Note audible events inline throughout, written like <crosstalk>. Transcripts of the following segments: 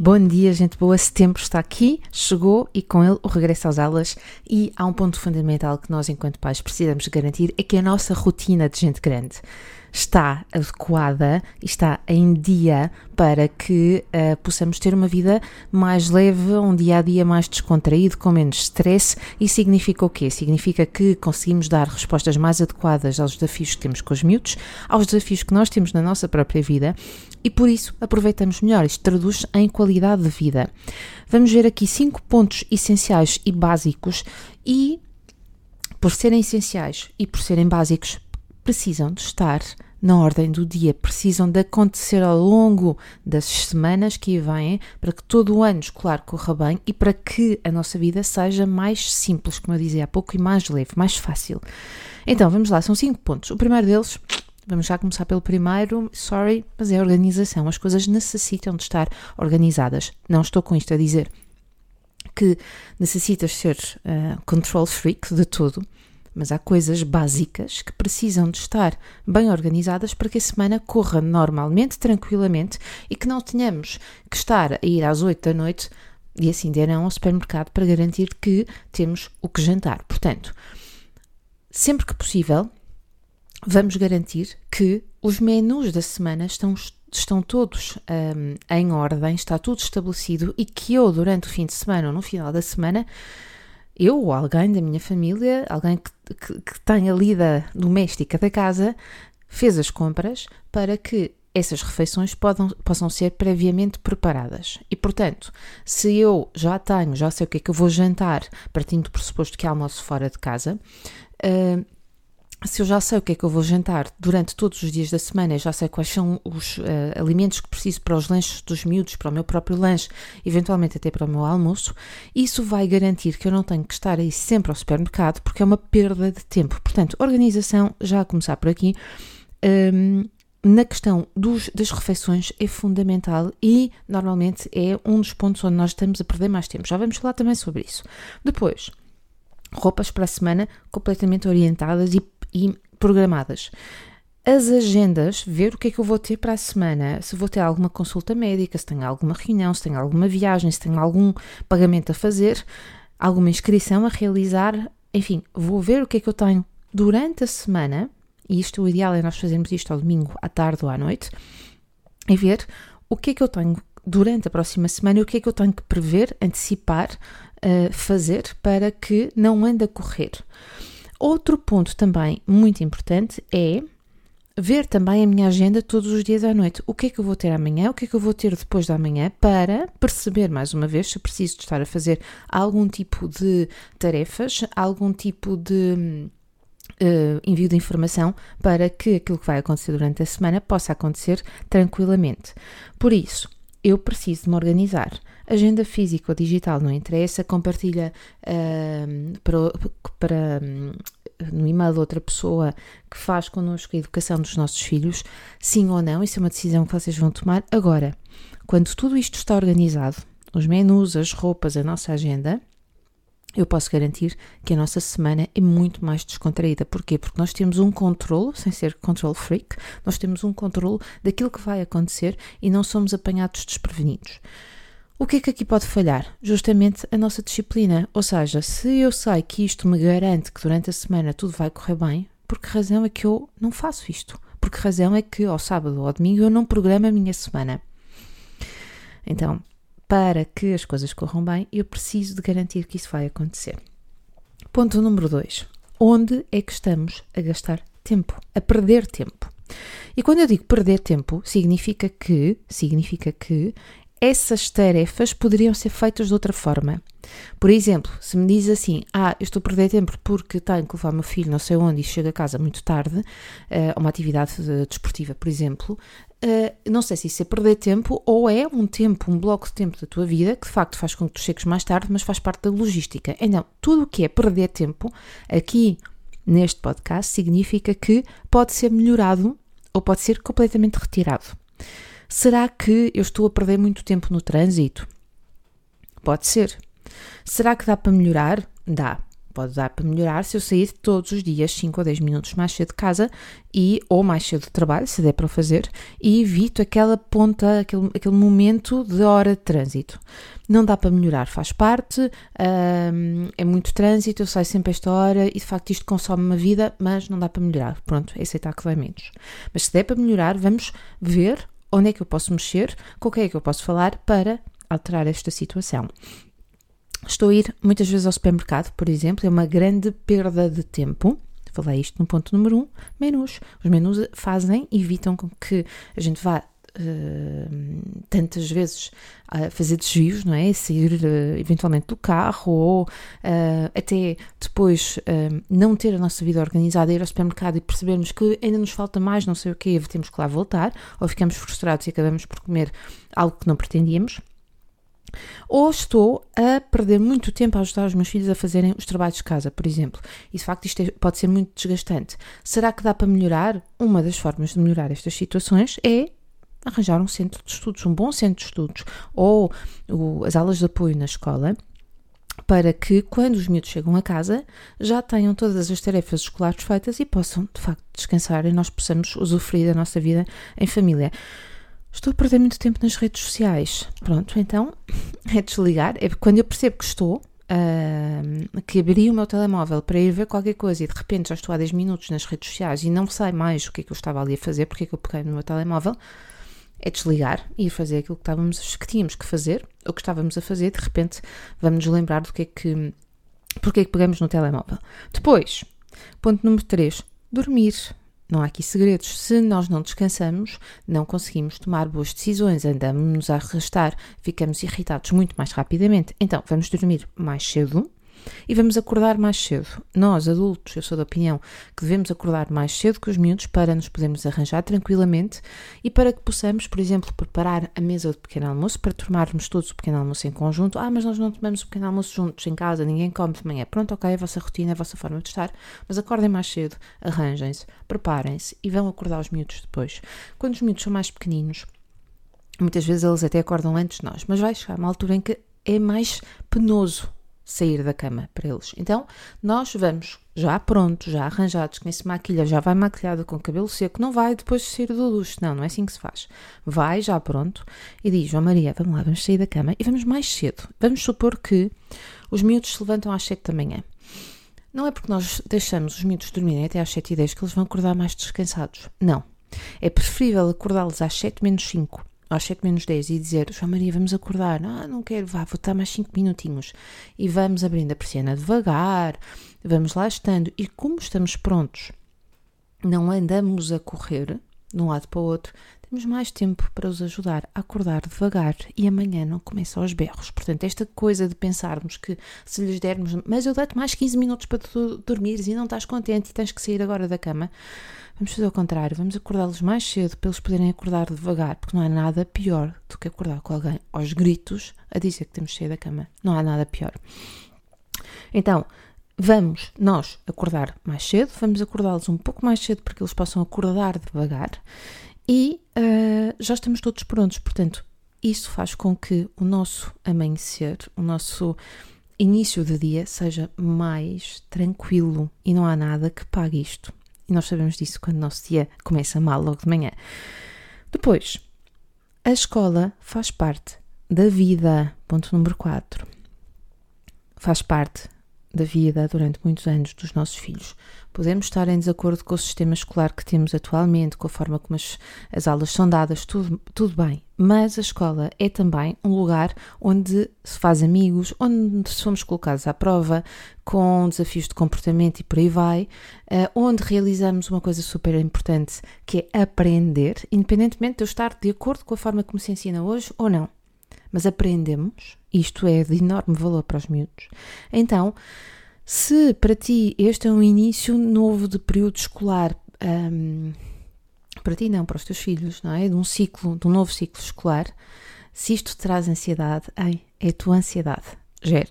Bom dia, gente boa. Setembro está aqui, chegou e com ele o regresso às aulas. E há um ponto fundamental que nós, enquanto pais, precisamos garantir: é que a nossa rotina de gente grande está adequada e está em dia para que uh, possamos ter uma vida mais leve, um dia a dia mais descontraído, com menos stress. E significa o quê? Significa que conseguimos dar respostas mais adequadas aos desafios que temos com os miúdos, aos desafios que nós temos na nossa própria vida e por isso aproveitamos melhor. Isto traduz em qualidade de vida. Vamos ver aqui cinco pontos essenciais e básicos e por serem essenciais e por serem básicos, precisam de estar na ordem do dia, precisam de acontecer ao longo das semanas que vêm para que todo o ano escolar corra bem e para que a nossa vida seja mais simples, como eu dizia há pouco, e mais leve, mais fácil. Então, vamos lá, são cinco pontos. O primeiro deles, vamos já começar pelo primeiro, sorry, mas é a organização. As coisas necessitam de estar organizadas. Não estou com isto a dizer que necessitas ser uh, control freak de tudo mas há coisas básicas que precisam de estar bem organizadas para que a semana corra normalmente, tranquilamente e que não tenhamos que estar a ir às 8 da noite e assim deram ao supermercado para garantir que temos o que jantar. Portanto, sempre que possível, vamos garantir que os menus da semana estão, estão todos um, em ordem, está tudo estabelecido e que eu, durante o fim de semana ou no final da semana, eu ou alguém da minha família, alguém que, que, que tenha lida doméstica da casa, fez as compras para que essas refeições podam, possam ser previamente preparadas. E, portanto, se eu já tenho, já sei o que é que eu vou jantar, partindo do pressuposto que almoço fora de casa, uh, se eu já sei o que é que eu vou jantar durante todos os dias da semana, já sei quais são os uh, alimentos que preciso para os lanches dos miúdos, para o meu próprio lanche, eventualmente até para o meu almoço, isso vai garantir que eu não tenho que estar aí sempre ao supermercado, porque é uma perda de tempo. Portanto, organização, já a começar por aqui, um, na questão dos, das refeições é fundamental e normalmente é um dos pontos onde nós estamos a perder mais tempo. Já vamos falar também sobre isso. Depois, roupas para a semana completamente orientadas e e programadas. As agendas, ver o que é que eu vou ter para a semana, se vou ter alguma consulta médica, se tenho alguma reunião, se tenho alguma viagem, se tenho algum pagamento a fazer, alguma inscrição a realizar, enfim, vou ver o que é que eu tenho durante a semana, e isto o ideal é nós fazermos isto ao domingo, à tarde ou à noite, e ver o que é que eu tenho durante a próxima semana e o que é que eu tenho que prever, antecipar, uh, fazer para que não ande a correr. Outro ponto também muito importante é ver também a minha agenda todos os dias à noite. O que é que eu vou ter amanhã, o que é que eu vou ter depois da manhã, para perceber mais uma vez se preciso de estar a fazer algum tipo de tarefas, algum tipo de uh, envio de informação para que aquilo que vai acontecer durante a semana possa acontecer tranquilamente. Por isso, eu preciso de me organizar. Agenda física ou digital não interessa, compartilha uh, para, para um, no e-mail de outra pessoa que faz connosco a educação dos nossos filhos, sim ou não, isso é uma decisão que vocês vão tomar. Agora, quando tudo isto está organizado, os menus, as roupas, a nossa agenda, eu posso garantir que a nossa semana é muito mais descontraída. Porquê? Porque nós temos um controle, sem ser control freak, nós temos um controle daquilo que vai acontecer e não somos apanhados desprevenidos. O que é que aqui pode falhar? Justamente a nossa disciplina. Ou seja, se eu sei que isto me garante que durante a semana tudo vai correr bem, por que razão é que eu não faço isto? Por que razão é que ao sábado ou ao domingo eu não programo a minha semana? Então, para que as coisas corram bem, eu preciso de garantir que isso vai acontecer. Ponto número 2. Onde é que estamos a gastar tempo? A perder tempo. E quando eu digo perder tempo, significa que, significa que essas tarefas poderiam ser feitas de outra forma. Por exemplo, se me diz assim, ah, eu estou a perder tempo porque tenho que levar o meu filho não sei onde e chego a casa muito tarde, uh, a uma atividade desportiva, por exemplo, uh, não sei se isso é perder tempo ou é um tempo, um bloco de tempo da tua vida que de facto faz com que tu chegues mais tarde, mas faz parte da logística. Então, tudo o que é perder tempo aqui neste podcast significa que pode ser melhorado ou pode ser completamente retirado. Será que eu estou a perder muito tempo no trânsito? Pode ser. Será que dá para melhorar? Dá pode dar para melhorar se eu sair todos os dias 5 ou 10 minutos mais cedo de casa e ou mais cedo de trabalho, se der para fazer, e evito aquela ponta, aquele, aquele momento de hora de trânsito. Não dá para melhorar, faz parte, hum, é muito trânsito, eu saio sempre a esta hora e de facto isto consome uma vida, mas não dá para melhorar. Pronto, é aceitar que vai menos. Mas se der para melhorar, vamos ver onde é que eu posso mexer, com quem é que eu posso falar para alterar esta situação. Estou a ir muitas vezes ao supermercado, por exemplo, é uma grande perda de tempo. Falei isto no ponto número um, menus. Os menus fazem, evitam que a gente vá Uh, tantas vezes a fazer desvios, não é? Sair uh, eventualmente do carro ou uh, até depois não ter a nossa vida organizada, ir ao supermercado e percebermos que ainda nos falta mais, não sei o que, temos que lá voltar, ou ficamos frustrados e acabamos por comer algo que não pretendíamos. Ou estou a perder muito tempo a ajudar os meus filhos a fazerem os trabalhos de casa, por exemplo. E de facto isto é, pode ser muito desgastante. Será que dá para melhorar? Uma das formas de melhorar estas situações é arranjar um centro de estudos, um bom centro de estudos, ou o, as aulas de apoio na escola, para que quando os miúdos chegam a casa já tenham todas as tarefas escolares feitas e possam de facto descansar e nós possamos usufruir da nossa vida em família. Estou a perder muito tempo nas redes sociais. Pronto, então <laughs> é desligar. É quando eu percebo que estou, uh, que abri o meu telemóvel para ir ver qualquer coisa e de repente já estou há 10 minutos nas redes sociais e não sei mais o que é que eu estava ali a fazer, porque é que eu peguei no meu telemóvel, é desligar e fazer aquilo que, estávamos, que tínhamos que fazer, ou que estávamos a fazer, de repente vamos nos lembrar do que é que. porque é que pegamos no telemóvel. Depois, ponto número 3, dormir. Não há aqui segredos. Se nós não descansamos, não conseguimos tomar boas decisões, andamos a arrastar, ficamos irritados muito mais rapidamente. Então, vamos dormir mais cedo, e vamos acordar mais cedo. Nós, adultos, eu sou da opinião que devemos acordar mais cedo que os miúdos para nos podermos arranjar tranquilamente e para que possamos, por exemplo, preparar a mesa de pequeno almoço para tomarmos todos o pequeno almoço em conjunto. Ah, mas nós não tomamos o pequeno almoço juntos em casa, ninguém come de manhã. Pronto, ok, é a vossa rotina, é a vossa forma de estar, mas acordem mais cedo, arranjem-se, preparem-se e vão acordar os miúdos depois. Quando os miúdos são mais pequeninos, muitas vezes eles até acordam antes de nós, mas vai chegar uma altura em que é mais penoso sair da cama para eles. Então, nós vamos já prontos, já arranjados, quem se maquilha já vai maquilhado com cabelo seco, não vai depois de sair do luxo, não, não é assim que se faz. Vai já pronto e diz, João Maria, vamos lá, vamos sair da cama e vamos mais cedo. Vamos supor que os miúdos se levantam às 7 da manhã. Não é porque nós deixamos os miúdos dormirem até às 7 e 10 que eles vão acordar mais descansados. Não. É preferível acordá-los às 7 menos 5 às 7 menos 10 e dizer João Maria, vamos acordar. Ah, não quero, vá, vou estar mais 5 minutinhos. E vamos abrindo a persiana devagar, vamos lá estando. E como estamos prontos, não andamos a correr de um lado para o outro, temos mais tempo para os ajudar a acordar devagar e amanhã não começa aos berros. Portanto, esta coisa de pensarmos que se lhes dermos, mas eu dei-te mais 15 minutos para tu dormires e não estás contente e tens que sair agora da cama, Vamos fazer o contrário, vamos acordá-los mais cedo para eles poderem acordar devagar, porque não há nada pior do que acordar com alguém aos gritos a dizer que temos de sair da cama. Não há nada pior. Então, vamos nós acordar mais cedo, vamos acordá-los um pouco mais cedo para que eles possam acordar devagar e uh, já estamos todos prontos. Portanto, isso faz com que o nosso amanhecer, o nosso início de dia seja mais tranquilo e não há nada que pague isto. E nós sabemos disso quando o nosso dia começa mal logo de manhã. Depois, a escola faz parte da vida. Ponto número 4. Faz parte da vida durante muitos anos dos nossos filhos. Podemos estar em desacordo com o sistema escolar que temos atualmente, com a forma como as, as aulas são dadas, tudo, tudo bem, mas a escola é também um lugar onde se faz amigos, onde somos colocados à prova, com desafios de comportamento e por aí vai, uh, onde realizamos uma coisa super importante que é aprender, independentemente de eu estar de acordo com a forma como se ensina hoje ou não mas aprendemos, isto é de enorme valor para os miúdos. Então, se para ti este é um início novo de período escolar, um, para ti não, para os teus filhos, não é? De um ciclo, de um novo ciclo escolar, se isto traz ansiedade, ei, é a tua ansiedade. Gere.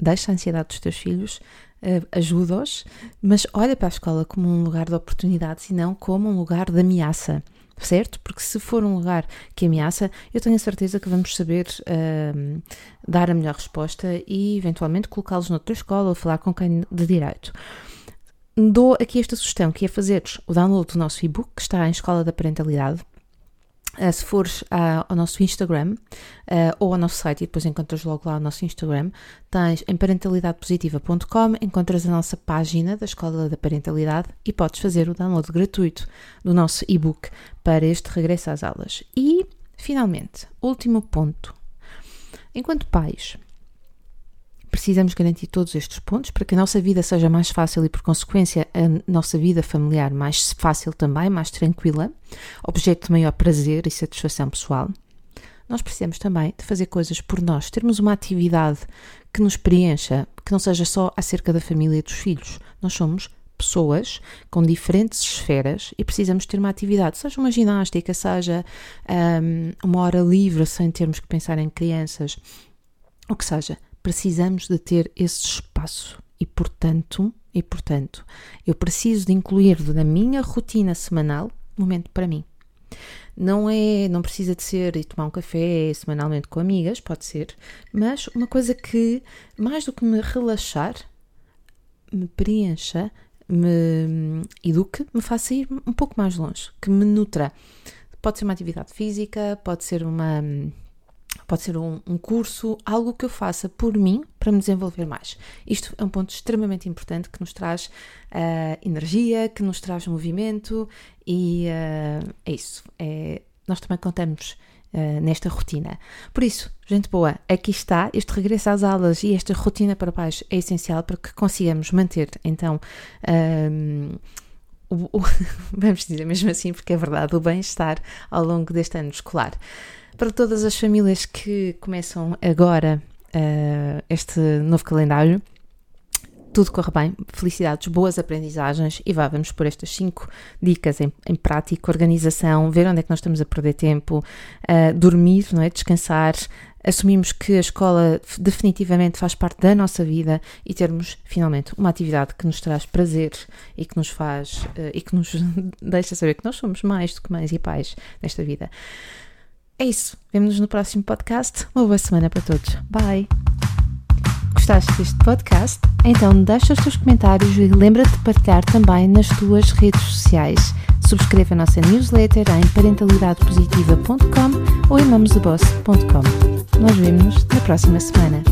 Deixa a ansiedade dos teus filhos, uh, ajuda-os, mas olha para a escola como um lugar de oportunidades e não como um lugar de ameaça certo? Porque se for um lugar que ameaça, eu tenho a certeza que vamos saber uh, dar a melhor resposta e eventualmente colocá-los noutra escola ou falar com quem de direito. Dou aqui esta sugestão, que é fazeres o download do nosso e-book, que está em Escola da Parentalidade, Uh, se fores uh, ao nosso Instagram uh, ou ao nosso site e depois encontras logo lá o nosso Instagram, tens em parentalidadepositiva.com, encontras a nossa página da Escola da Parentalidade e podes fazer o download gratuito do nosso e-book para este regresso às aulas. E, finalmente, último ponto. Enquanto pais, Precisamos garantir todos estes pontos para que a nossa vida seja mais fácil e, por consequência, a nossa vida familiar mais fácil também, mais tranquila, objeto de maior prazer e satisfação pessoal. Nós precisamos também de fazer coisas por nós, termos uma atividade que nos preencha, que não seja só acerca da família e dos filhos. Nós somos pessoas com diferentes esferas e precisamos ter uma atividade, seja uma ginástica, seja um, uma hora livre sem termos que pensar em crianças, o que seja precisamos de ter esse espaço e portanto, e portanto, eu preciso de incluir na minha rotina semanal momento para mim. Não é, não precisa de ser e tomar um café semanalmente com amigas, pode ser, mas uma coisa que mais do que me relaxar, me preencha, me eduque, me faça ir um pouco mais longe, que me nutra. Pode ser uma atividade física, pode ser uma pode ser um, um, curso, algo que eu faça por mim para me desenvolver mais. Isto é um ponto extremamente importante que nos traz uh, energia, que nos traz movimento e uh, é isso. É, nós também contamos uh, nesta rotina. Por isso, gente boa, aqui está. Este regresso às aulas e esta rotina para pais é essencial para que consigamos manter então. o, o, <laughs> vamos dizer mesmo assim, porque é verdade, o bem-estar ao longo deste ano escolar. Para todas as famílias que começam agora uh, este novo calendário, tudo corre bem, felicidades, boas aprendizagens e vá, vamos por estas cinco dicas em, em prática, organização, ver onde é que nós estamos a perder tempo, uh, dormir, não é? descansar, assumimos que a escola definitivamente faz parte da nossa vida e termos finalmente uma atividade que nos traz prazer e que nos faz uh, e que nos <laughs> deixa saber que nós somos mais do que mães e pais nesta vida. É isso. Vemo-nos no próximo podcast. Uma boa semana para todos. Bye! Gostaste deste podcast? Então deixa os teus comentários e lembra-te de partilhar também nas tuas redes sociais. Subscreva a nossa newsletter em parentalidadepositiva.com ou em mamosdeboss.com. Nós vemos-nos na próxima semana.